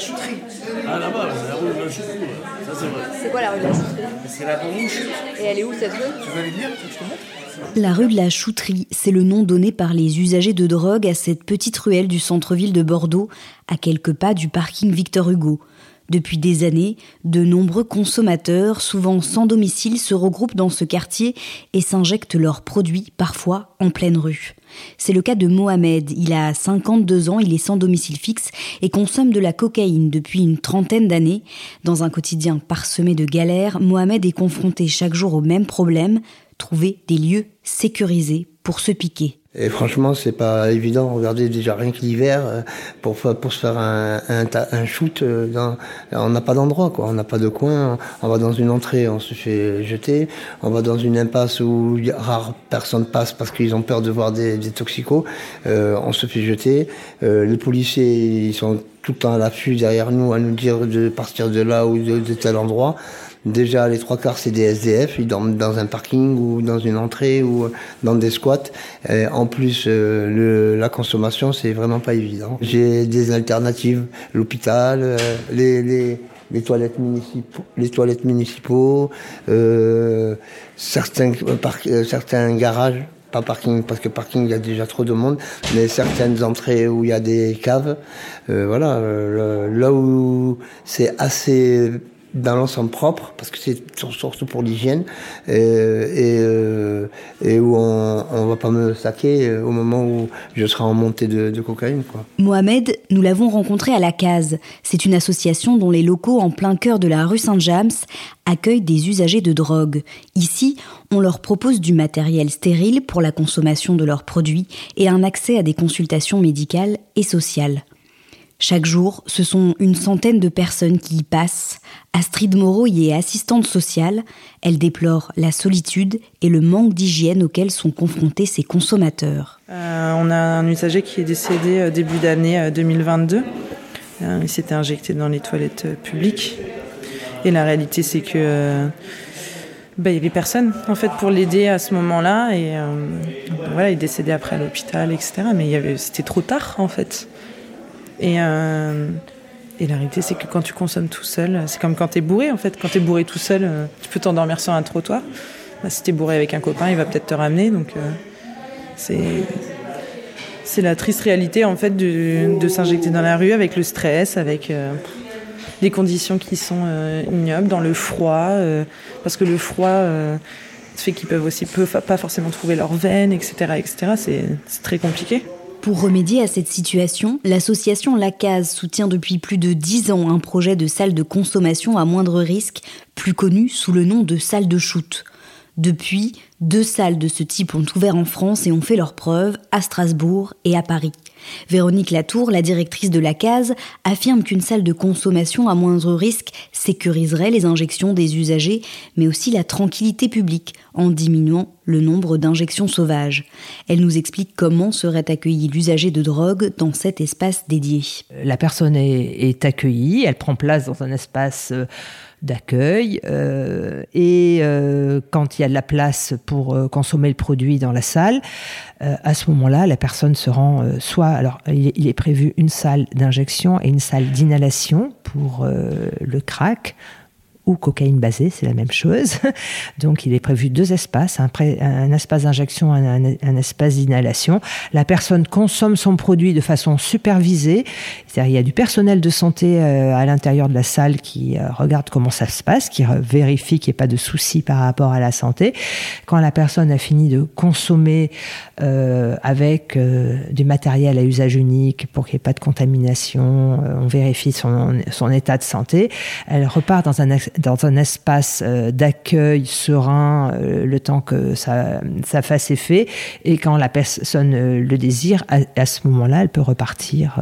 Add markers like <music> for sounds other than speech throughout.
La rue de la Chouterie. Ah, là-bas, c'est la rue de la Chouterie. Ça, c'est vrai. C'est quoi la rue de la Chouterie C'est la bouche. Et elle est où cette rue Tu veux aller dire je te montre La rue de la Chouterie, c'est le nom donné par les usagers de drogue à cette petite ruelle du centre-ville de Bordeaux, à quelques pas du parking Victor Hugo. Depuis des années, de nombreux consommateurs, souvent sans domicile, se regroupent dans ce quartier et s'injectent leurs produits, parfois en pleine rue. C'est le cas de Mohamed. Il a 52 ans, il est sans domicile fixe et consomme de la cocaïne depuis une trentaine d'années. Dans un quotidien parsemé de galères, Mohamed est confronté chaque jour au même problème, trouver des lieux sécurisés pour se piquer. Et franchement, c'est pas évident. Regardez déjà rien que l'hiver, euh, pour, pour se faire un, un, shoot, euh, on n'a pas d'endroit, quoi. On n'a pas de coin. On va dans une entrée, on se fait jeter. On va dans une impasse où rares personnes passent parce qu'ils ont peur de voir des, des. Euh, on se fait jeter. Les policiers, ils sont tout le temps à l'affût derrière nous à nous dire de partir de là ou de, de tel endroit. Déjà, les trois quarts, c'est des SDF. Ils dorment dans un parking ou dans une entrée ou dans des squats. Euh, en plus, euh, le, la consommation, c'est vraiment pas évident. J'ai des alternatives. L'hôpital, euh, les, les, les toilettes municipaux, les toilettes municipaux, euh, certains, euh, euh, certains garages. Pas parking, parce que parking, il y a déjà trop de monde, mais certaines entrées où il y a des caves. Euh, voilà, euh, là où c'est assez dans l'ensemble propre, parce que c'est sur- surtout pour l'hygiène, euh, et, euh, et où on on va pas me saquer euh, au moment où je serai en montée de, cocaïne. Mohamed, nous l'avons rencontré à la Case. C'est une association dont les locaux en plein cœur de la rue Saint-James accueillent des usagers de drogue. Ici, on leur propose du matériel stérile pour la consommation de leurs produits et un accès à des consultations médicales et sociales. Chaque jour, ce sont une centaine de personnes qui y passent. Astrid Moreau y est assistante sociale. Elle déplore la solitude et le manque d'hygiène auquel sont confrontés ces consommateurs. Euh, on a un usager qui est décédé euh, début d'année euh, 2022. Euh, il s'était injecté dans les toilettes publiques. Et la réalité, c'est que bah, il y avait personne en fait pour l'aider à ce moment-là. Et voilà, il est décédé après à l'hôpital, etc. Mais c'était trop tard en fait. Et, euh, et la réalité, c'est que quand tu consommes tout seul, c'est comme quand t'es bourré en fait. Quand t'es bourré tout seul, euh, tu peux t'endormir sur un trottoir. Bah, si t'es bourré avec un copain, il va peut-être te ramener. Donc euh, c'est la triste réalité en fait de, s'injecter dans la rue avec le stress, avec euh, des conditions qui sont ignobles, dans le froid, parce que le froid fait qu'ils peuvent aussi pas forcément trouver leurs veines, etc., etc. C'est très compliqué. Pour remédier à cette situation, l'association La Case soutient depuis plus de 10 ans un projet de salle de consommation à moindre risque, plus connu sous le nom de salle de shoot. Depuis, deux salles de ce type ont ouvert en France et ont fait leurs preuves à Strasbourg et à Paris. Véronique Latour, la directrice de la case, affirme qu'une salle de consommation à moindre risque sécuriserait les injections des usagers, mais aussi la tranquillité publique en diminuant le nombre d'injections sauvages. Elle nous explique comment serait accueilli l'usager de drogue dans cet espace dédié. La personne est, accueillie, elle prend place dans un espace euh, d'accueil euh, et euh, quand il y a de la place pour euh, consommer le produit dans la salle, euh, à ce moment-là, la personne se rend euh, soit alors il est, prévu une salle d'injection et une salle d'inhalation pour le crack ou cocaïne basée, c'est la même chose. <laughs> Donc il est prévu deux espaces, un, espace d'injection, un, un, espace d'inhalation. La personne consomme son produit de façon supervisée, c'est-à-dire il y a du personnel de santé euh, à l'intérieur de la salle qui euh, regarde comment ça se passe, qui vérifie qu'il n'y ait pas de soucis par rapport à la santé. Quand la personne a fini de consommer euh, avec du matériel à usage unique pour qu'il n'y ait pas de contamination, on vérifie son, son état de santé, elle repart dans un dans un espace euh, d'accueil serein euh, le temps que ça, ça fasse effet. Et quand la personne euh, le désire, à, à ce moment-là, elle peut repartir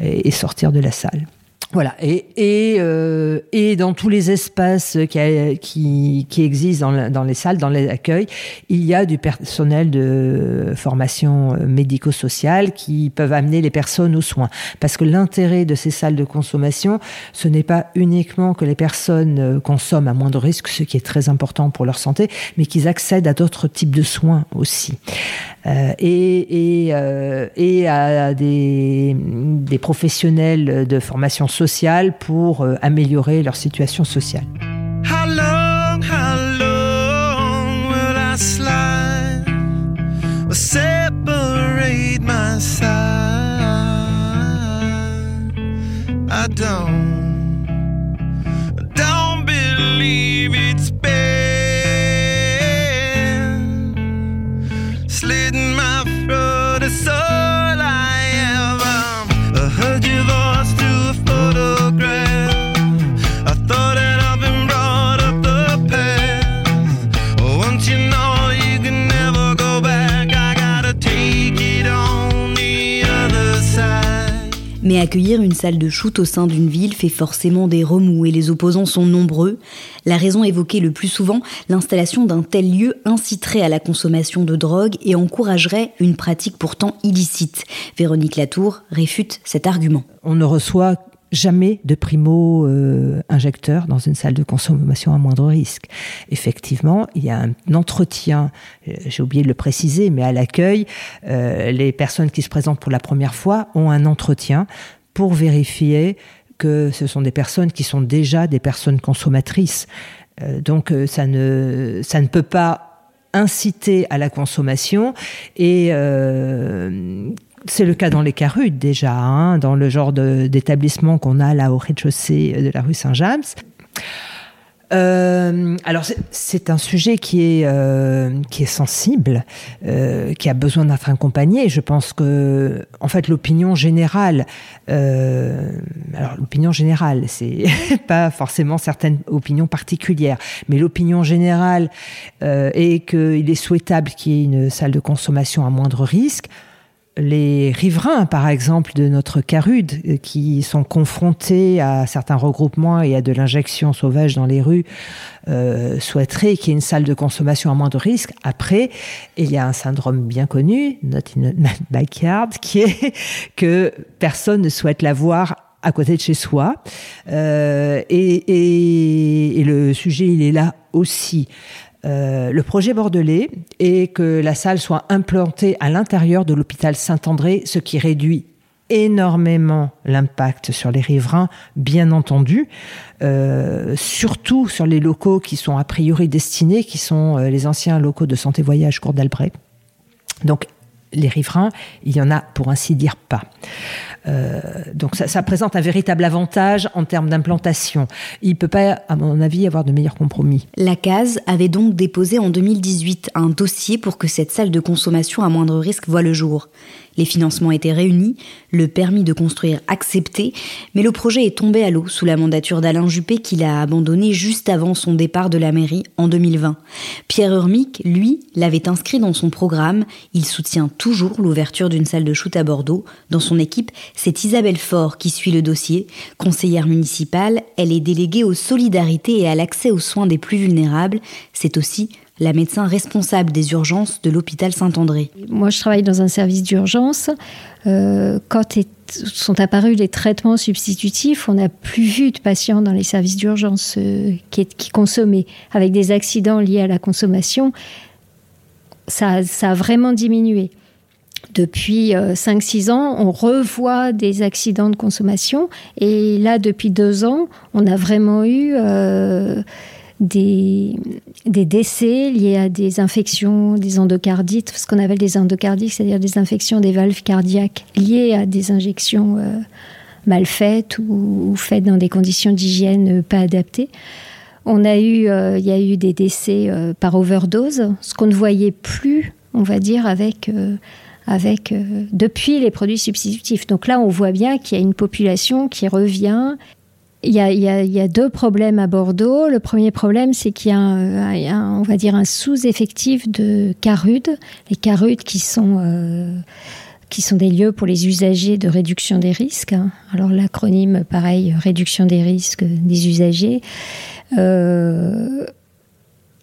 et sortir de la salle. Voilà, et, et, euh, et dans tous les espaces qui, qui, qui existent dans, dans, les salles, dans les accueils, il y a du personnel de formation médico-sociale qui peuvent amener les personnes aux soins. Parce que l'intérêt de ces salles de consommation, ce n'est pas uniquement que les personnes euh, consomment à moindre risque, ce qui est très important pour leur santé, mais qu'ils accèdent à d'autres types de soins aussi. Euh, et, et, euh, et à des, des professionnels de formation sociale sociale pour euh, améliorer leur situation sociale. Accueillir une salle de shoot au sein d'une ville fait forcément des remous et les opposants sont nombreux. La raison évoquée le plus souvent, l'installation d'un tel lieu inciterait à la consommation de drogue et encouragerait une pratique pourtant illicite. Véronique Latour réfute cet argument. On ne reçoit jamais de primo euh, injecteur dans une salle de consommation à moindre risque. Effectivement, il y a un entretien, euh, j'ai oublié de le préciser, mais à l'accueil, euh, les personnes qui se présentent pour la première fois ont un entretien pour vérifier que ce sont des personnes qui sont déjà des personnes consommatrices. Euh, donc ça ne ça ne peut pas inciter à la consommation et euh, c'est le cas dans les Carudes déjà, hein, dans le genre d'établissement qu'on a là au rez-de-chaussée de la rue Saint-James. Euh, alors c'est un sujet qui est euh, sensible, euh, qui a besoin d'être accompagné. Je pense que en fait l'opinion générale, euh, alors l'opinion générale, c'est <laughs> pas forcément certaines opinions particulières, mais l'opinion générale euh, est qu'il est souhaitable qu'il y ait une salle de consommation à moindre risque les riverains, par exemple, de notre Carude, euh, qui sont confrontés à certains regroupements et à de l'injection sauvage dans les rues, euh, souhaiteraient qu'il y ait une salle de consommation à moins de risque. Après, il y a un syndrome bien connu, not in <laughs> backyard, qui est <laughs> que personne ne souhaite l'avoir à côté de chez soi. Euh, et, et, et, le sujet, il est là aussi. Euh, le projet bordelais est que la salle soit implantée à l'intérieur de l'hôpital Saint-André, ce qui réduit énormément l'impact sur les riverains, bien entendu, euh, surtout sur les locaux qui sont a priori destinés, qui sont euh, les anciens locaux de santé voyage Cour d'Albret. Donc les riverains, il y en a pour ainsi dire pas. Euh, donc ça, présente un véritable avantage en termes d'implantation. Il ne peut pas, à mon avis, avoir de meilleur compromis. La CASE avait donc déposé en 2018 un dossier pour que cette salle de consommation à moindre risque voit le jour. Les financements étaient réunis, le permis de construire accepté, mais le projet est tombé à l'eau sous la mandature d'Alain Juppé qu'il a abandonné juste avant son départ de la mairie en 2020. Pierre Urmic, lui, l'avait inscrit dans son programme. Il soutient toujours l'ouverture d'une salle de shoot à Bordeaux. Dans son équipe, c'est Isabelle Faure qui suit le dossier. Conseillère municipale, elle est déléguée aux solidarités et à l'accès aux soins des plus vulnérables. C'est aussi la médecin responsable des urgences de l'hôpital Saint-André. Moi, je travaille dans un service d'urgence. Euh, quand sont apparus les traitements substitutifs, on n'a plus vu de patients dans les services d'urgence euh, qui, consommaient avec des accidents liés à la consommation. Ça, ça a vraiment diminué. depuis 5-6 ans, on revoit des accidents de consommation. Et là, depuis deux ans, on a vraiment eu des, décès liés à des infections, des endocardites, ce qu'on appelle des endocardites, c'est-à-dire des infections des valves cardiaques liées à des injections euh, mal faites ou, faites dans des conditions d'hygiène pas adaptées. On a eu, euh, il y a eu des décès euh, par overdose, ce qu'on ne voyait plus, on va dire, avec avec depuis les produits substitutifs. Donc là, on voit bien qu'il y a une population qui revient il y, a, deux problèmes à Bordeaux. Le premier problème, c'est qu'il y a, un, on va dire, un sous-effectif de carudes. Les carudes qui sont, euh, qui sont des lieux pour les usagers de réduction des risques. Alors l'acronyme, pareil, réduction des risques des usagers. Euh,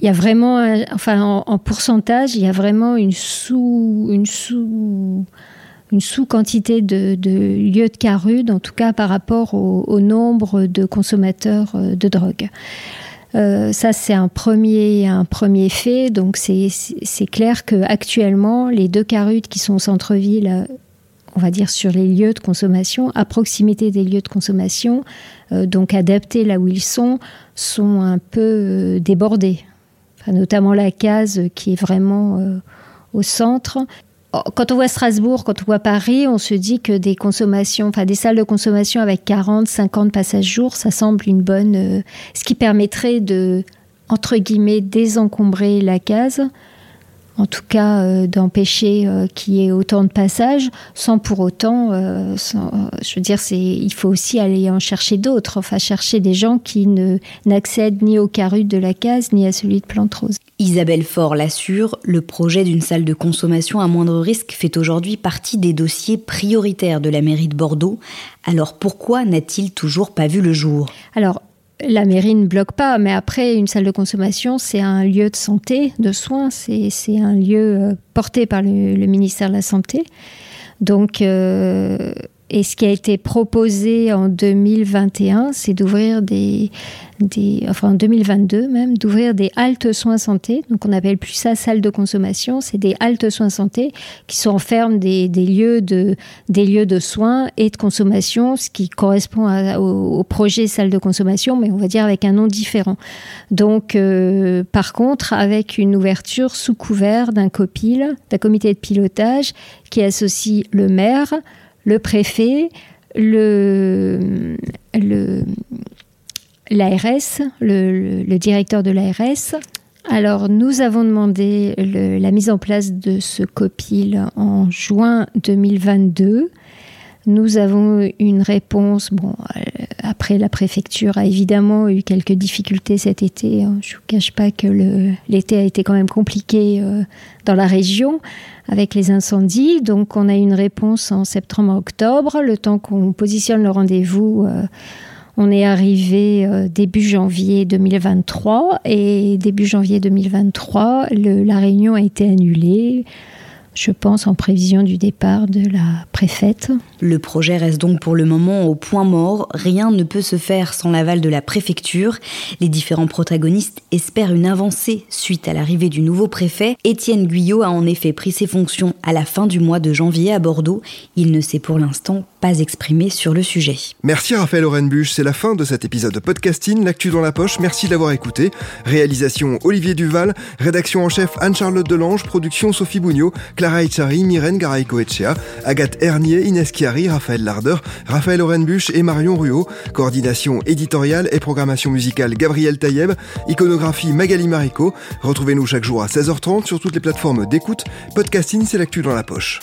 il y a vraiment, enfin, en, en, pourcentage, il y a vraiment une sous, une sous une sous-quantité de, lieux de carude, en tout cas par rapport au, nombre de consommateurs euh, de drogue. Euh, ça, c'est un premier, fait. Donc, c'est clair qu'actuellement, les deux carudes qui sont au centre-ville, on va dire sur les lieux de consommation, à proximité des lieux de consommation, euh, donc adaptés là où ils sont, sont un peu débordés. notamment la case qui est vraiment au centre quand on voit Strasbourg, quand on voit Paris, on se dit que des consommations, des salles de consommation avec 40, 50 passages jour, ça semble une bonne, euh, ce qui permettrait de entre guillemets désencombrer la case en tout cas euh, d'empêcher euh, qu'il y ait autant de passages, sans pour autant, euh, je veux dire, c'est, il faut aussi aller en chercher d'autres, enfin chercher des gens qui ne n'accèdent ni au carrus de la case ni à celui de Plante Rose. Isabelle Faure l'assure, le projet d'une salle de consommation à moindre risque fait aujourd'hui partie des dossiers prioritaires de la mairie de Bordeaux. Alors pourquoi n'a-t-il toujours pas vu le jour? Alors la mairie ne bloque pas, mais après, une salle de consommation, c'est un lieu de santé, de soins, c'est un lieu euh, porté par le, ministère de la Santé. Donc, euh, et ce qui a été proposé en 2021, c'est d'ouvrir des, enfin en 2022 même, d'ouvrir des haltes soins santé. Donc on n'appelle plus ça salle de consommation, c'est des haltes soins santé qui sont enferment des, des, lieux de, des lieux de soins et de consommation, ce qui correspond au, projet salle de consommation, mais on va dire avec un nom différent. Donc euh, par contre, avec une ouverture sous couvert d'un copil, d'un comité de pilotage qui associe le maire, le préfet, le, l'ARS, le, directeur de l'ARS. Alors, nous avons demandé la mise en place de ce COPIL en juin 2022. Nous avons une réponse. Bon, euh, après, la préfecture a évidemment eu quelques difficultés cet été. Hein. Je ne vous cache pas que l'été a été quand même compliqué euh, dans la région avec les incendies. Donc, on a eu une réponse en septembre-octobre. Le temps qu'on positionne le rendez-vous, euh, on est arrivé début janvier 2023. Et début janvier 2023, la réunion a été annulée je pense, en prévision du départ de la préfète. Le projet reste donc pour le moment au point mort. Rien ne peut se faire sans l'aval de la préfecture. Les différents protagonistes espèrent une avancée suite à l'arrivée du nouveau préfet. Étienne Guyot a en effet pris ses fonctions à la fin du mois de janvier à Bordeaux. Il ne s'est pour l'instant pas exprimé sur le sujet. Merci Raphaël Orenbuch, c'est la fin de cet épisode de podcasting, l'actu dans la poche, merci d'avoir écouté. Réalisation Olivier Duval, rédaction en chef Anne-Charlotte Delange, production Sophie Bougnot, Clara Echari, Myrène Garaïco-Echea, Agathe Hernier, Inès Chiari, Raphaël Larder, Raphaël Orenbuch et Marion Ruot, coordination éditoriale et programmation musicale Gabriel Taïeb, iconographie Magali Marico. Retrouvez-nous chaque jour à 16h30 sur toutes les plateformes d'écoute. Podcasting, c'est l'actu dans la poche.